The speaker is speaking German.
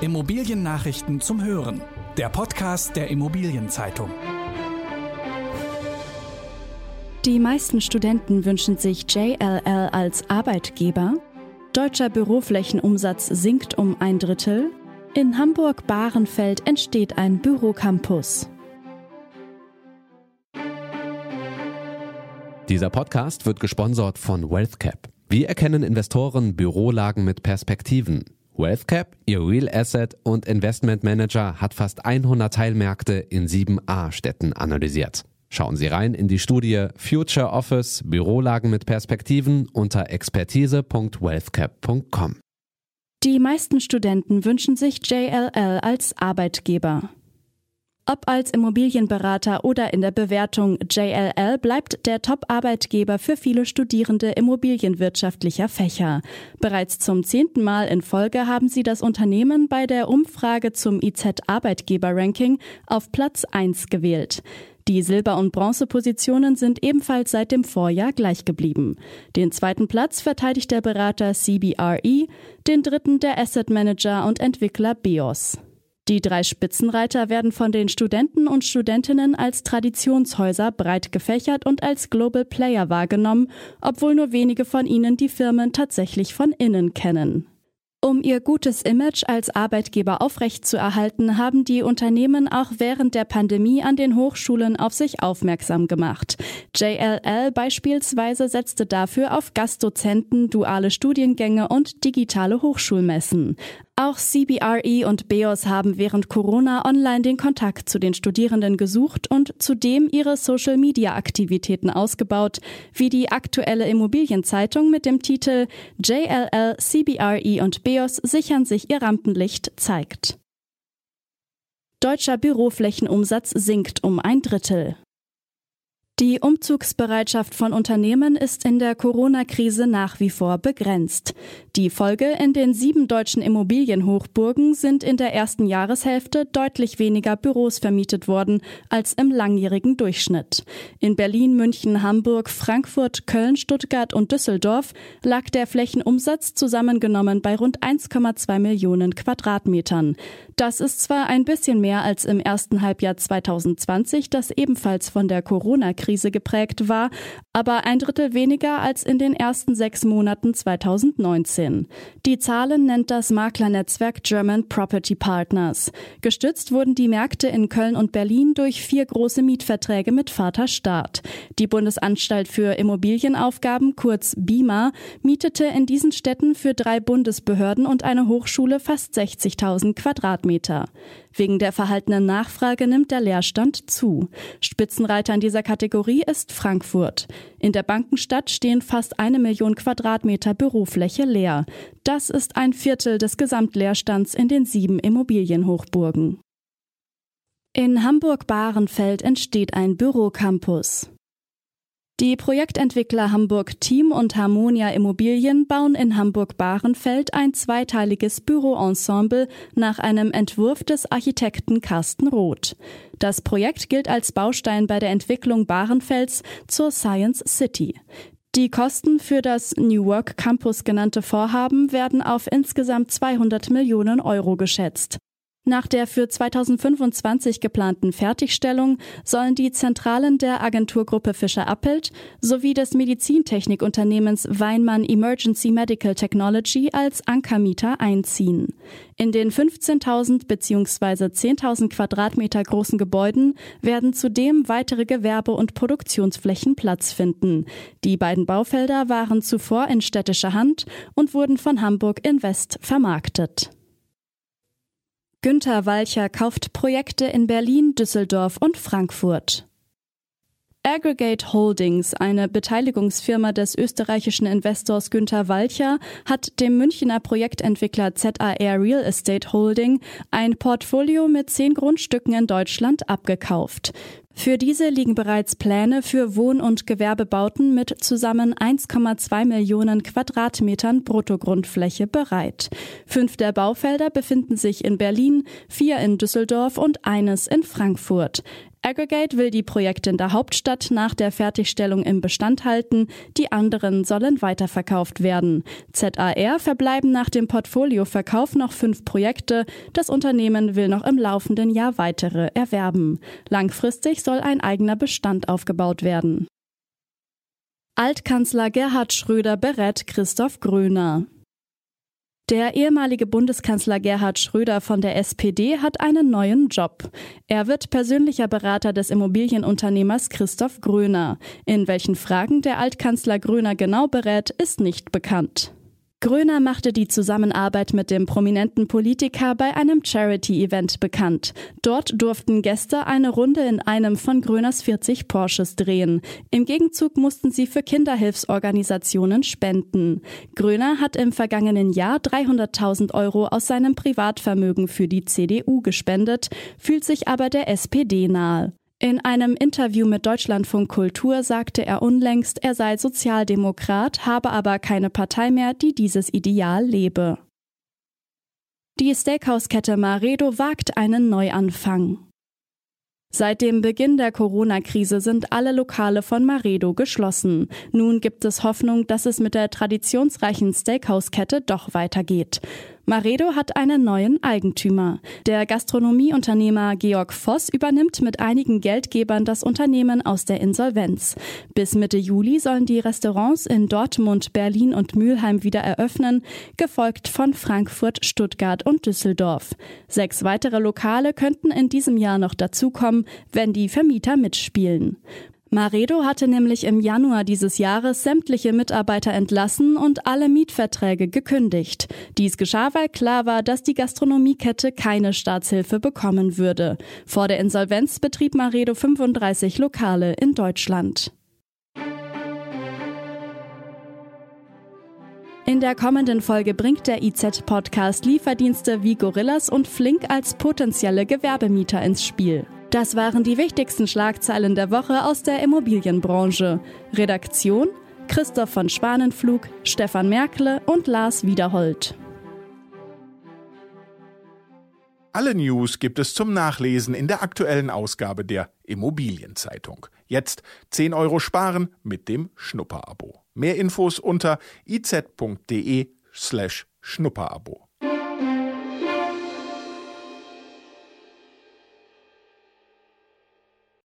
Immobiliennachrichten zum Hören. Der Podcast der Immobilienzeitung. Die meisten Studenten wünschen sich JLL als Arbeitgeber. Deutscher Büroflächenumsatz sinkt um ein Drittel. In Hamburg-Bahrenfeld entsteht ein Bürocampus. Dieser Podcast wird gesponsert von WealthCap. Wie erkennen Investoren Bürolagen mit Perspektiven? WealthCap, ihr Real Asset und Investment Manager, hat fast 100 Teilmärkte in sieben A-Städten analysiert. Schauen Sie rein in die Studie Future Office Bürolagen mit Perspektiven unter expertise.wealthcap.com. Die meisten Studenten wünschen sich JLL als Arbeitgeber. Ob als Immobilienberater oder in der Bewertung, JLL bleibt der Top-Arbeitgeber für viele Studierende immobilienwirtschaftlicher Fächer. Bereits zum zehnten Mal in Folge haben sie das Unternehmen bei der Umfrage zum IZ-Arbeitgeber-Ranking auf Platz 1 gewählt. Die Silber- und Bronzepositionen sind ebenfalls seit dem Vorjahr gleich geblieben. Den zweiten Platz verteidigt der Berater CBRE, den dritten der Asset Manager und Entwickler BEOS. Die drei Spitzenreiter werden von den Studenten und Studentinnen als Traditionshäuser breit gefächert und als Global Player wahrgenommen, obwohl nur wenige von ihnen die Firmen tatsächlich von innen kennen. Um ihr gutes Image als Arbeitgeber aufrechtzuerhalten, haben die Unternehmen auch während der Pandemie an den Hochschulen auf sich aufmerksam gemacht. JLL beispielsweise setzte dafür auf Gastdozenten, duale Studiengänge und digitale Hochschulmessen. Auch CBRE und BEOS haben während Corona online den Kontakt zu den Studierenden gesucht und zudem ihre Social-Media-Aktivitäten ausgebaut, wie die aktuelle Immobilienzeitung mit dem Titel JLL, CBRE und BEOS sichern sich ihr Rampenlicht zeigt. Deutscher Büroflächenumsatz sinkt um ein Drittel. Die Umzugsbereitschaft von Unternehmen ist in der Corona-Krise nach wie vor begrenzt. Die Folge in den sieben deutschen Immobilienhochburgen sind in der ersten Jahreshälfte deutlich weniger Büros vermietet worden als im langjährigen Durchschnitt. In Berlin, München, Hamburg, Frankfurt, Köln, Stuttgart und Düsseldorf lag der Flächenumsatz zusammengenommen bei rund 1,2 Millionen Quadratmetern. Das ist zwar ein bisschen mehr als im ersten Halbjahr 2020, das ebenfalls von der Corona-Krise geprägt war, aber ein Drittel weniger als in den ersten sechs Monaten 2019. Die Zahlen nennt das Maklernetzwerk German Property Partners. Gestützt wurden die Märkte in Köln und Berlin durch vier große Mietverträge mit Vaterstaat. Die Bundesanstalt für Immobilienaufgaben, kurz BIMA, mietete in diesen Städten für drei Bundesbehörden und eine Hochschule fast 60.000 Quadratmeter. Wegen der verhaltenen Nachfrage nimmt der Leerstand zu. Spitzenreiter in dieser Kategorie ist Frankfurt. In der Bankenstadt stehen fast eine Million Quadratmeter Bürofläche leer. Das ist ein Viertel des Gesamtleerstands in den sieben Immobilienhochburgen. In Hamburg-Bahrenfeld entsteht ein Bürocampus. Die Projektentwickler Hamburg Team und Harmonia Immobilien bauen in Hamburg-Bahrenfeld ein zweiteiliges Büroensemble nach einem Entwurf des Architekten Carsten Roth. Das Projekt gilt als Baustein bei der Entwicklung Bahrenfelds zur Science City. Die Kosten für das New Work Campus genannte Vorhaben werden auf insgesamt 200 Millionen Euro geschätzt. Nach der für 2025 geplanten Fertigstellung sollen die Zentralen der Agenturgruppe Fischer Appelt sowie des Medizintechnikunternehmens Weinmann Emergency Medical Technology als Ankermieter einziehen. In den 15.000 bzw. 10.000 Quadratmeter großen Gebäuden werden zudem weitere Gewerbe- und Produktionsflächen Platz finden. Die beiden Baufelder waren zuvor in städtischer Hand und wurden von Hamburg Invest vermarktet. Günter Walcher kauft Projekte in Berlin, Düsseldorf und Frankfurt. Aggregate Holdings, eine Beteiligungsfirma des österreichischen Investors Günter Walcher, hat dem Münchner Projektentwickler ZAR Real Estate Holding ein Portfolio mit zehn Grundstücken in Deutschland abgekauft. Für diese liegen bereits Pläne für Wohn- und Gewerbebauten mit zusammen 1,2 Millionen Quadratmetern Bruttogrundfläche bereit. Fünf der Baufelder befinden sich in Berlin, vier in Düsseldorf und eines in Frankfurt. Aggregate will die Projekte in der Hauptstadt nach der Fertigstellung im Bestand halten, die anderen sollen weiterverkauft werden. ZAR verbleiben nach dem Portfolioverkauf noch fünf Projekte. Das Unternehmen will noch im laufenden Jahr weitere erwerben. Langfristig soll ein eigener Bestand aufgebaut werden. Altkanzler Gerhard Schröder berät Christoph Gröner. Der ehemalige Bundeskanzler Gerhard Schröder von der SPD hat einen neuen Job. Er wird persönlicher Berater des Immobilienunternehmers Christoph Gröner. In welchen Fragen der Altkanzler Gröner genau berät, ist nicht bekannt. Gröner machte die Zusammenarbeit mit dem prominenten Politiker bei einem Charity-Event bekannt. Dort durften Gäste eine Runde in einem von Gröners 40 Porsches drehen. Im Gegenzug mussten sie für Kinderhilfsorganisationen spenden. Gröner hat im vergangenen Jahr 300.000 Euro aus seinem Privatvermögen für die CDU gespendet, fühlt sich aber der SPD nahe. In einem Interview mit Deutschlandfunk Kultur sagte er unlängst, er sei Sozialdemokrat, habe aber keine Partei mehr, die dieses Ideal lebe. Die Steakhouse-Kette Maredo wagt einen Neuanfang. Seit dem Beginn der Corona-Krise sind alle Lokale von Maredo geschlossen. Nun gibt es Hoffnung, dass es mit der traditionsreichen Steakhouse-Kette doch weitergeht. Maredo hat einen neuen Eigentümer. Der Gastronomieunternehmer Georg Voss übernimmt mit einigen Geldgebern das Unternehmen aus der Insolvenz. Bis Mitte Juli sollen die Restaurants in Dortmund, Berlin und Mülheim wieder eröffnen, gefolgt von Frankfurt, Stuttgart und Düsseldorf. Sechs weitere Lokale könnten in diesem Jahr noch dazukommen, wenn die Vermieter mitspielen. Maredo hatte nämlich im Januar dieses Jahres sämtliche Mitarbeiter entlassen und alle Mietverträge gekündigt. Dies geschah, weil klar war, dass die Gastronomiekette keine Staatshilfe bekommen würde. Vor der Insolvenz betrieb Maredo 35 Lokale in Deutschland. In der kommenden Folge bringt der IZ-Podcast Lieferdienste wie Gorillas und Flink als potenzielle Gewerbemieter ins Spiel. Das waren die wichtigsten Schlagzeilen der Woche aus der Immobilienbranche. Redaktion Christoph von Schwanenflug, Stefan Merkle und Lars Wiederhold. Alle News gibt es zum Nachlesen in der aktuellen Ausgabe der Immobilienzeitung. Jetzt 10 Euro sparen mit dem Schnupperabo. Mehr Infos unter iz.de slash Schnupperabo.